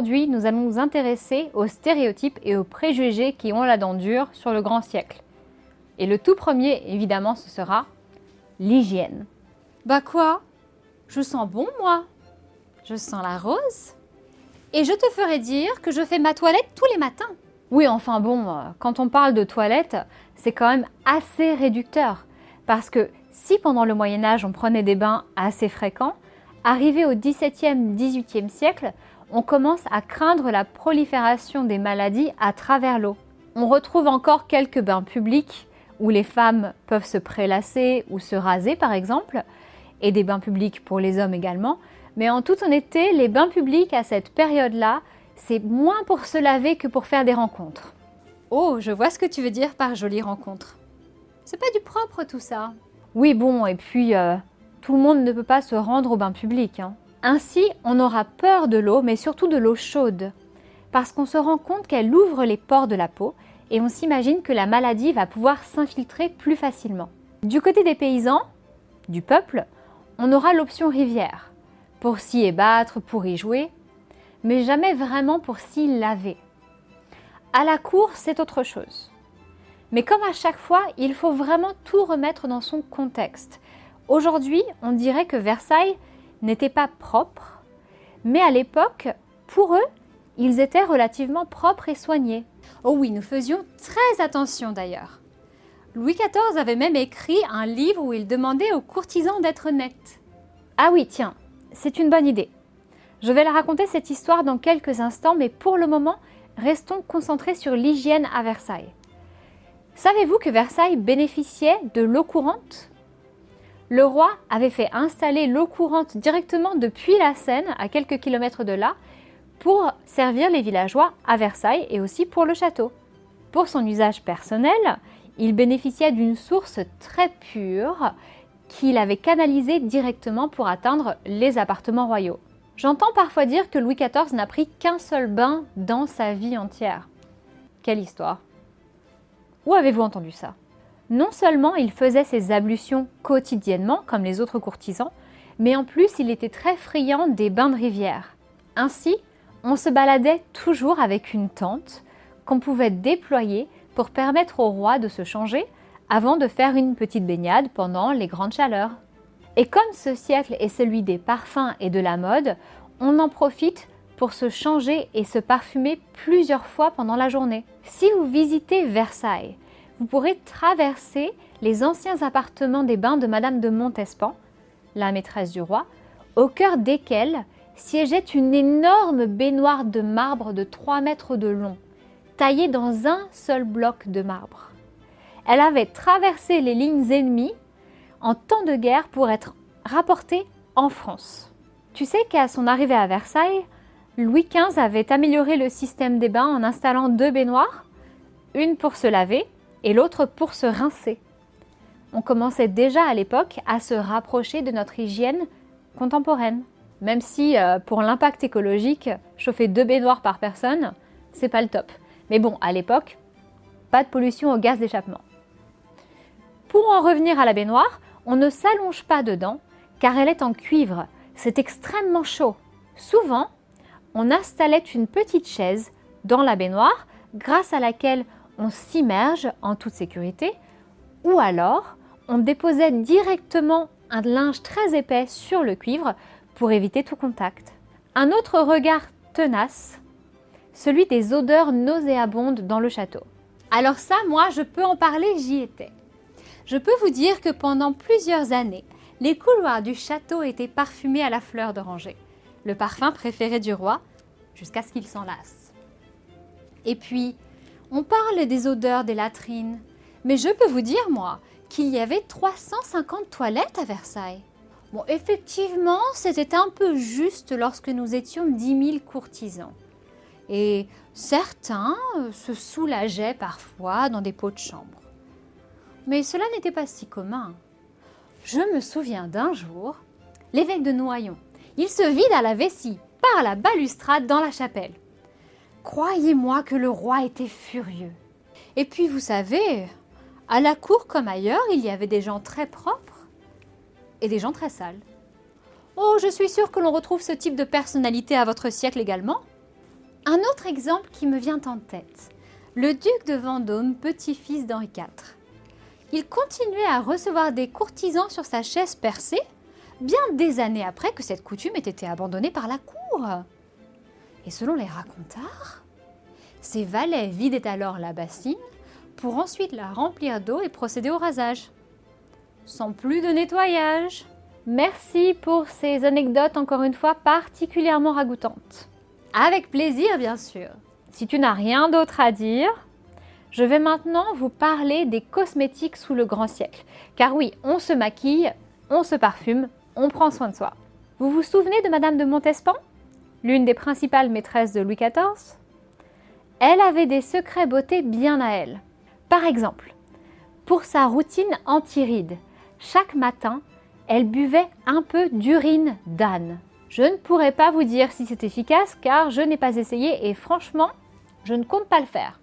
Aujourd'hui, nous allons nous intéresser aux stéréotypes et aux préjugés qui ont la dent dure sur le grand siècle. Et le tout premier, évidemment, ce sera l'hygiène. Bah quoi? Je sens bon, moi Je sens la rose Et je te ferai dire que je fais ma toilette tous les matins. Oui, enfin bon, euh, quand on parle de toilette, c'est quand même assez réducteur. Parce que si pendant le Moyen Âge on prenait des bains assez fréquents, arrivé au XVIIe, XVIIIe siècle, on commence à craindre la prolifération des maladies à travers l'eau. On retrouve encore quelques bains publics où les femmes peuvent se prélasser ou se raser par exemple, et des bains publics pour les hommes également, mais en toute honnêteté, les bains publics à cette période-là, c'est moins pour se laver que pour faire des rencontres. Oh, je vois ce que tu veux dire par jolie rencontre. C'est pas du propre tout ça. Oui, bon, et puis euh, tout le monde ne peut pas se rendre au bain public. Hein. Ainsi, on aura peur de l'eau, mais surtout de l'eau chaude, parce qu'on se rend compte qu'elle ouvre les pores de la peau et on s'imagine que la maladie va pouvoir s'infiltrer plus facilement. Du côté des paysans, du peuple, on aura l'option rivière, pour s'y ébattre, pour y jouer, mais jamais vraiment pour s'y laver. À la cour, c'est autre chose. Mais comme à chaque fois, il faut vraiment tout remettre dans son contexte. Aujourd'hui, on dirait que Versailles, n'étaient pas propres, mais à l'époque, pour eux, ils étaient relativement propres et soignés. Oh oui, nous faisions très attention d'ailleurs. Louis XIV avait même écrit un livre où il demandait aux courtisans d'être nets. Ah oui, tiens, c'est une bonne idée. Je vais la raconter cette histoire dans quelques instants, mais pour le moment, restons concentrés sur l'hygiène à Versailles. Savez-vous que Versailles bénéficiait de l'eau courante? Le roi avait fait installer l'eau courante directement depuis la Seine, à quelques kilomètres de là, pour servir les villageois à Versailles et aussi pour le château. Pour son usage personnel, il bénéficiait d'une source très pure qu'il avait canalisée directement pour atteindre les appartements royaux. J'entends parfois dire que Louis XIV n'a pris qu'un seul bain dans sa vie entière. Quelle histoire Où avez-vous entendu ça? Non seulement il faisait ses ablutions quotidiennement, comme les autres courtisans, mais en plus il était très friand des bains de rivière. Ainsi, on se baladait toujours avec une tente qu'on pouvait déployer pour permettre au roi de se changer avant de faire une petite baignade pendant les grandes chaleurs. Et comme ce siècle est celui des parfums et de la mode, on en profite pour se changer et se parfumer plusieurs fois pendant la journée. Si vous visitez Versailles, vous pourrez traverser les anciens appartements des bains de Madame de Montespan, la maîtresse du roi, au cœur desquels siégeait une énorme baignoire de marbre de 3 mètres de long, taillée dans un seul bloc de marbre. Elle avait traversé les lignes ennemies en temps de guerre pour être rapportée en France. Tu sais qu'à son arrivée à Versailles, Louis XV avait amélioré le système des bains en installant deux baignoires, une pour se laver et l'autre pour se rincer. On commençait déjà à l'époque à se rapprocher de notre hygiène contemporaine. Même si euh, pour l'impact écologique, chauffer deux baignoires par personne, c'est pas le top. Mais bon, à l'époque, pas de pollution au gaz d'échappement. Pour en revenir à la baignoire, on ne s'allonge pas dedans car elle est en cuivre. C'est extrêmement chaud. Souvent, on installait une petite chaise dans la baignoire grâce à laquelle on s'immerge en toute sécurité, ou alors on déposait directement un linge très épais sur le cuivre pour éviter tout contact. Un autre regard tenace, celui des odeurs nauséabondes dans le château. Alors ça, moi, je peux en parler, j'y étais. Je peux vous dire que pendant plusieurs années, les couloirs du château étaient parfumés à la fleur d'oranger, le parfum préféré du roi, jusqu'à ce qu'il s'en lasse. Et puis, On parle des odeurs des latrines, mais je peux vous dire, moi, qu'il y avait 350 toilettes à Versailles. Bon, effectivement, c'était un peu juste lorsque nous étions 10 000 courtisans. Et certains euh, se soulageaient parfois dans des pots de chambre. Mais cela n'était pas si commun. Je me souviens d'un jour, l'évêque de Noyon, il se vide à la vessie par la balustrade dans la chapelle. Croyez-moi que le roi était furieux. Et puis, vous savez, à la cour comme ailleurs, il y avait des gens très propres et des gens très sales. Oh, je suis sûre que l'on retrouve ce type de personnalité à votre siècle également. Un autre exemple qui me vient en tête, le duc de Vendôme, petit-fils d'Henri IV. Il continuait à recevoir des courtisans sur sa chaise percée, bien des années après que cette coutume ait été abandonnée par la cour. Et selon les racontars, ses valets vidaient alors la bassine pour ensuite la remplir d'eau et procéder au rasage. Sans plus de nettoyage. Merci pour ces anecdotes encore une fois particulièrement ragoûtantes. Avec plaisir, bien sûr. Si tu n'as rien d'autre à dire, je vais maintenant vous parler des cosmétiques sous le grand siècle. Car oui, on se maquille, on se parfume, on prend soin de soi. Vous vous souvenez de Madame de Montespan? L'une des principales maîtresses de Louis XIV Elle avait des secrets beauté bien à elle. Par exemple, pour sa routine anti-rides, chaque matin, elle buvait un peu d'urine d'âne. Je ne pourrais pas vous dire si c'est efficace car je n'ai pas essayé et franchement, je ne compte pas le faire.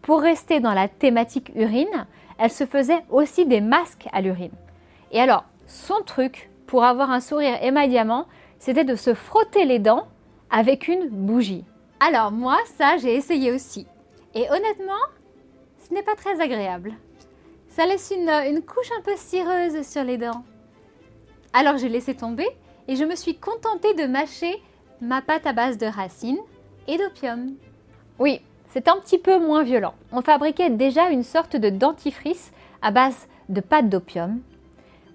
Pour rester dans la thématique urine, elle se faisait aussi des masques à l'urine. Et alors, son truc pour avoir un sourire émaillamment, c'était de se frotter les dents avec une bougie. Alors moi, ça, j'ai essayé aussi. Et honnêtement, ce n'est pas très agréable. Ça laisse une, couche un peu cireuse sur les dents. Alors j'ai laissé tomber et je me suis contentée de mâcher ma pâte à base de racines et d'opium. Oui, c'est un petit peu moins violent. On fabriquait déjà une sorte de dentifrice à base de pâte d'opium,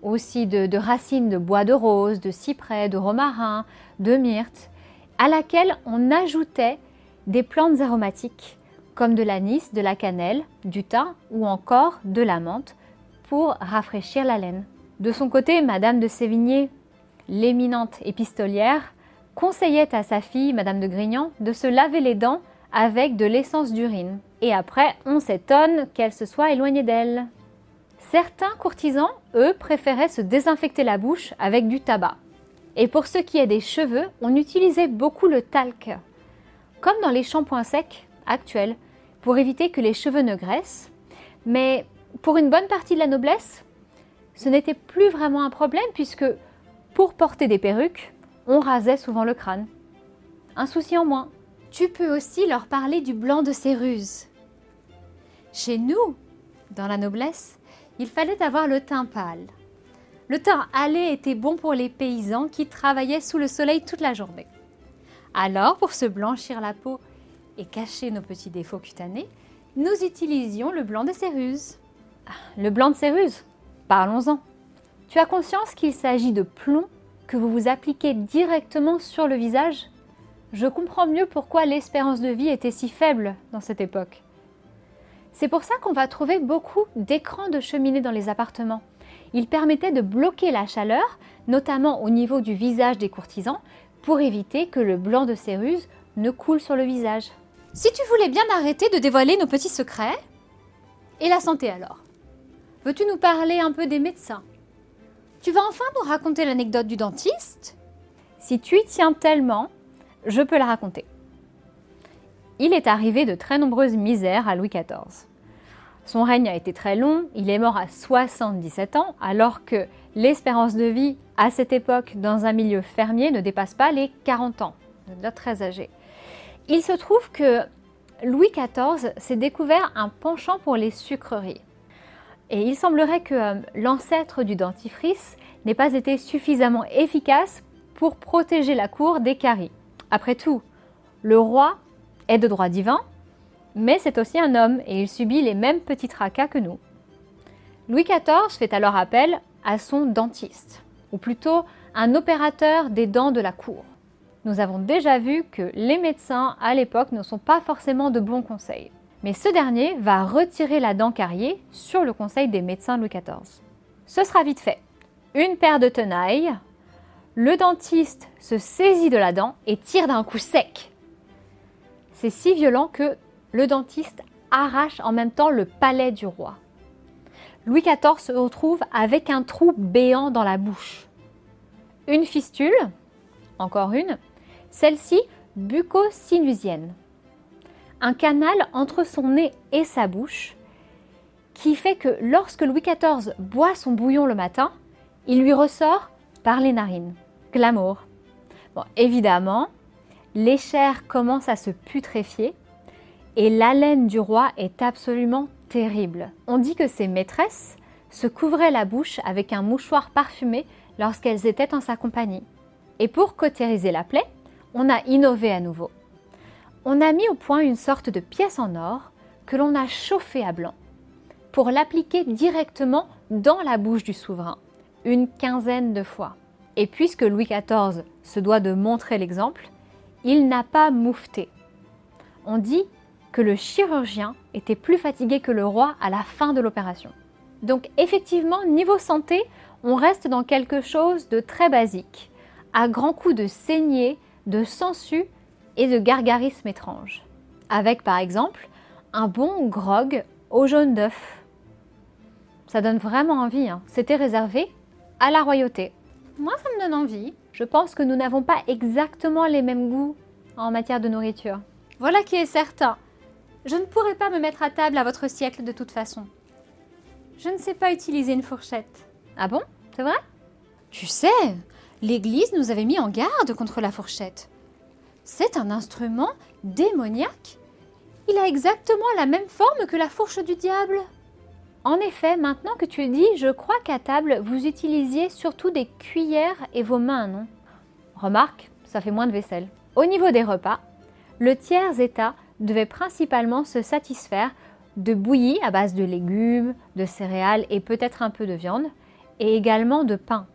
aussi de, racines de bois de rose, de cyprès, de romarin, de myrte, à laquelle on ajoutait des plantes aromatiques comme de l'anis, de la cannelle, du thym ou encore de la menthe pour rafraîchir la laine. De son côté, Madame de Sévigné, l'éminente épistolière, conseillait à sa fille, Madame de Grignan, de se laver les dents avec de l'essence d'urine. Et après, on s'étonne qu'elle se soit éloignée d'elle. Certains courtisans, eux, préféraient se désinfecter la bouche avec du tabac. Et pour ce qui est des cheveux, on utilisait beaucoup le talc. Comme dans les shampoings secs actuels, pour éviter que les cheveux ne graissent. Mais pour une bonne partie de la noblesse, ce n'était plus vraiment un problème puisque pour porter des perruques, on rasait souvent le crâne. Un souci en moins. Tu peux aussi leur parler du blanc de céruse. Chez nous, dans la noblesse, il fallait avoir le teint pâle. Le teint allé était bon pour les paysans qui travaillaient sous le soleil toute la journée. Alors, pour se blanchir la peau et cacher nos petits défauts cutanés, nous utilisions le blanc de céruse. Ah, le blanc de céruse Parlons-en. Tu as conscience qu'il s'agit de plomb que vous vous appliquez directement sur le visage? Je comprends mieux pourquoi l'espérance de vie était si faible dans cette époque. C'est pour ça qu'on va trouver beaucoup d'écrans de cheminée dans les appartements. Ils permettaient de bloquer la chaleur, notamment au niveau du visage des courtisans, pour éviter que le blanc de céruse ne coule sur le visage. Si tu voulais bien arrêter de dévoiler nos petits secrets. Et la santé alors? Veux-tu nous parler un peu des médecins? Tu vas enfin nous raconter l'anecdote du dentiste? Si tu y tiens tellement, je peux la raconter. Il est arrivé de très nombreuses misères à Louis XIV. Son règne a été très long, il est mort à 77 ans, alors que l'espérance de vie à cette époque dans un milieu fermier ne dépasse pas les 40 ans. Déjà très âgé. Il se trouve que Louis XIV s'est découvert un penchant pour les sucreries. Et il semblerait que euh, l'ancêtre du dentifrice n'ait pas été suffisamment efficace pour protéger la cour des caries. Après tout, le roi est de droit divin, mais c'est aussi un homme et il subit les mêmes petits tracas que nous. Louis XIV fait alors appel à son dentiste, ou plutôt un opérateur des dents de la cour. Nous avons déjà vu que les médecins à l'époque ne sont pas forcément de bons conseils. Mais ce dernier va retirer la dent carriée sur le conseil des médecins Louis XIV. Ce sera vite fait. Une paire de tenailles, le dentiste se saisit de la dent et tire d'un coup sec. C'est si violent que le dentiste arrache en même temps le palais du roi. Louis XIV se retrouve avec un trou béant dans la bouche. Une fistule, encore une, celle-ci bucco-sinusienne. Un canal entre son nez et sa bouche qui fait que lorsque Louis XIV boit son bouillon le matin, il lui ressort par les narines. Glamour. Bon, évidemment, les chairs commencent à se putréfier et l'haleine du roi est absolument terrible. On dit que ses maîtresses se couvraient la bouche avec un mouchoir parfumé lorsqu'elles étaient en sa compagnie. Et pour cautériser la plaie, on a innové à nouveau. On a mis au point une sorte de pièce en or que l'on a chauffée à blanc pour l'appliquer directement dans la bouche du souverain, une quinzaine de fois. Et puisque Louis XIV se doit de montrer l'exemple, il n'a pas moufté. On dit que le chirurgien était plus fatigué que le roi à la fin de l'opération. Donc effectivement, niveau santé, on reste dans quelque chose de très basique, à grands coups de saignée, de sangsues et de gargarismes étranges. Avec par exemple un bon grog au jaune d'œuf. Ça donne vraiment envie, hein. c'était réservé à la royauté. Moi, ça me donne envie. Je pense que nous n'avons pas exactement les mêmes goûts en matière de nourriture. Voilà qui est certain. Je ne pourrai pas me mettre à table à votre siècle de toute façon. Je ne sais pas utiliser une fourchette. Ah bon? C'est vrai? Tu sais, l'Église nous avait mis en garde contre la fourchette. C'est un instrument démoniaque. Il a exactement la même forme que la fourche du diable. En effet, maintenant que tu le dis, je crois qu'à table, vous utilisiez surtout des cuillères et vos mains, non? Remarque, ça fait moins de vaisselle. Au niveau des repas, le tiers état devait principalement se satisfaire de bouillies à base de légumes, de céréales et peut-être un peu de viande, et également de pain.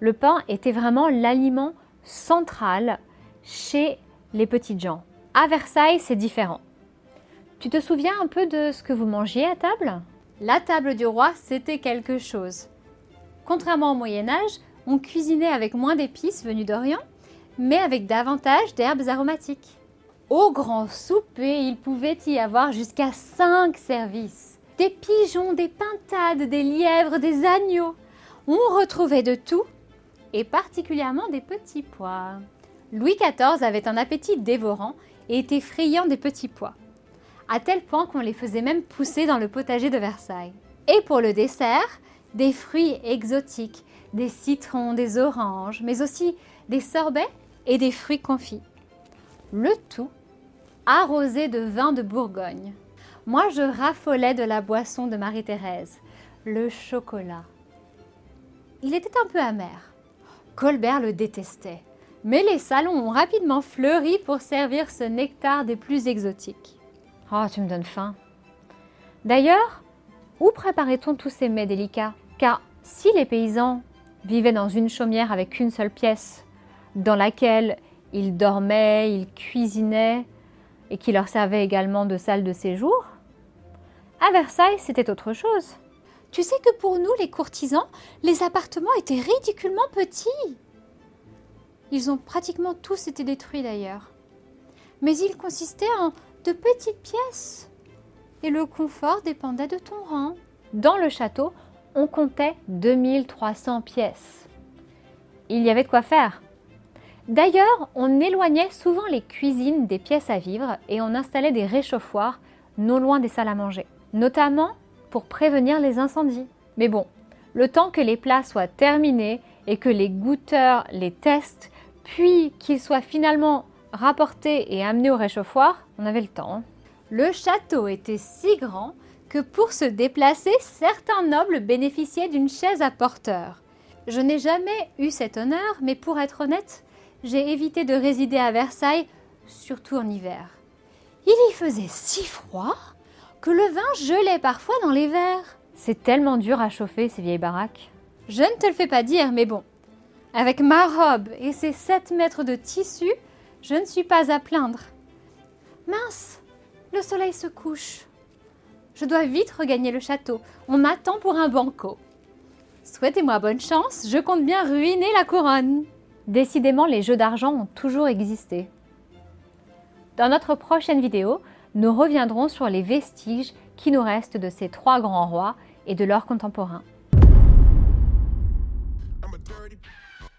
Le pain était vraiment l'aliment central chez les petites gens. À Versailles, c'est différent. Tu te souviens un peu de ce que vous mangiez à table? La table du roi, c'était quelque chose. Contrairement au Moyen Âge, on cuisinait avec moins d'épices venues d'Orient, mais avec davantage d'herbes aromatiques. Au grand souper, il pouvait y avoir jusqu'à cinq services. Des pigeons, des pintades, des lièvres, des agneaux. On retrouvait de tout, et particulièrement des petits pois. Louis XIV avait un appétit dévorant et était friand des petits pois, à tel point qu'on les faisait même pousser dans le potager de Versailles. Et pour le dessert, des fruits exotiques, des citrons, des oranges, mais aussi des sorbets et des fruits confits. Le tout arrosé de vin de Bourgogne. Moi, je raffolais de la boisson de Marie-Thérèse, le chocolat. Il était un peu amer. Colbert le détestait, mais les salons ont rapidement fleuri pour servir ce nectar des plus exotiques. Oh, tu me donnes faim. D'ailleurs, où préparait-on tous ces mets délicats? Car si les paysans vivaient dans une chaumière avec une seule pièce, dans laquelle ils dormaient, ils cuisinaient, et qui leur servait également de salle de séjour, à Versailles, c'était autre chose. Tu sais que pour nous, les courtisans, les appartements étaient ridiculement petits. Ils ont pratiquement tous été détruits d'ailleurs. Mais ils consistaient en de petites pièces. Et le confort dépendait de ton rang. Dans le château, on comptait 2300 pièces. Il y avait de quoi faire. D'ailleurs, on éloignait souvent les cuisines des pièces à vivre et on installait des réchauffoirs non loin des salles à manger, notamment pour prévenir les incendies. Mais bon, le temps que les plats soient terminés et que les goûteurs les testent, puis qu'ils soient finalement rapportés et amenés au réchauffoir, on avait le temps. Hein. Le château était si grand que pour se déplacer, certains nobles bénéficiaient d'une chaise à porteur. Je n'ai jamais eu cet honneur, mais pour être honnête, j'ai évité de résider à Versailles, surtout en hiver. Il y faisait si froid que le vin gelait parfois dans les verres. C'est tellement dur à chauffer ces vieilles baraques. Je ne te le fais pas dire, mais bon. Avec ma robe et ses 7 mètres de tissu, Je ne suis pas à plaindre. Mince, le soleil se couche. Je dois vite regagner le château. On m'attend pour un banco. Souhaitez-moi bonne chance, je compte bien ruiner la couronne. Décidément, les jeux d'argent ont toujours existé. Dans notre prochaine vidéo, nous reviendrons sur les vestiges qui nous restent de ces trois grands rois et de leurs contemporains.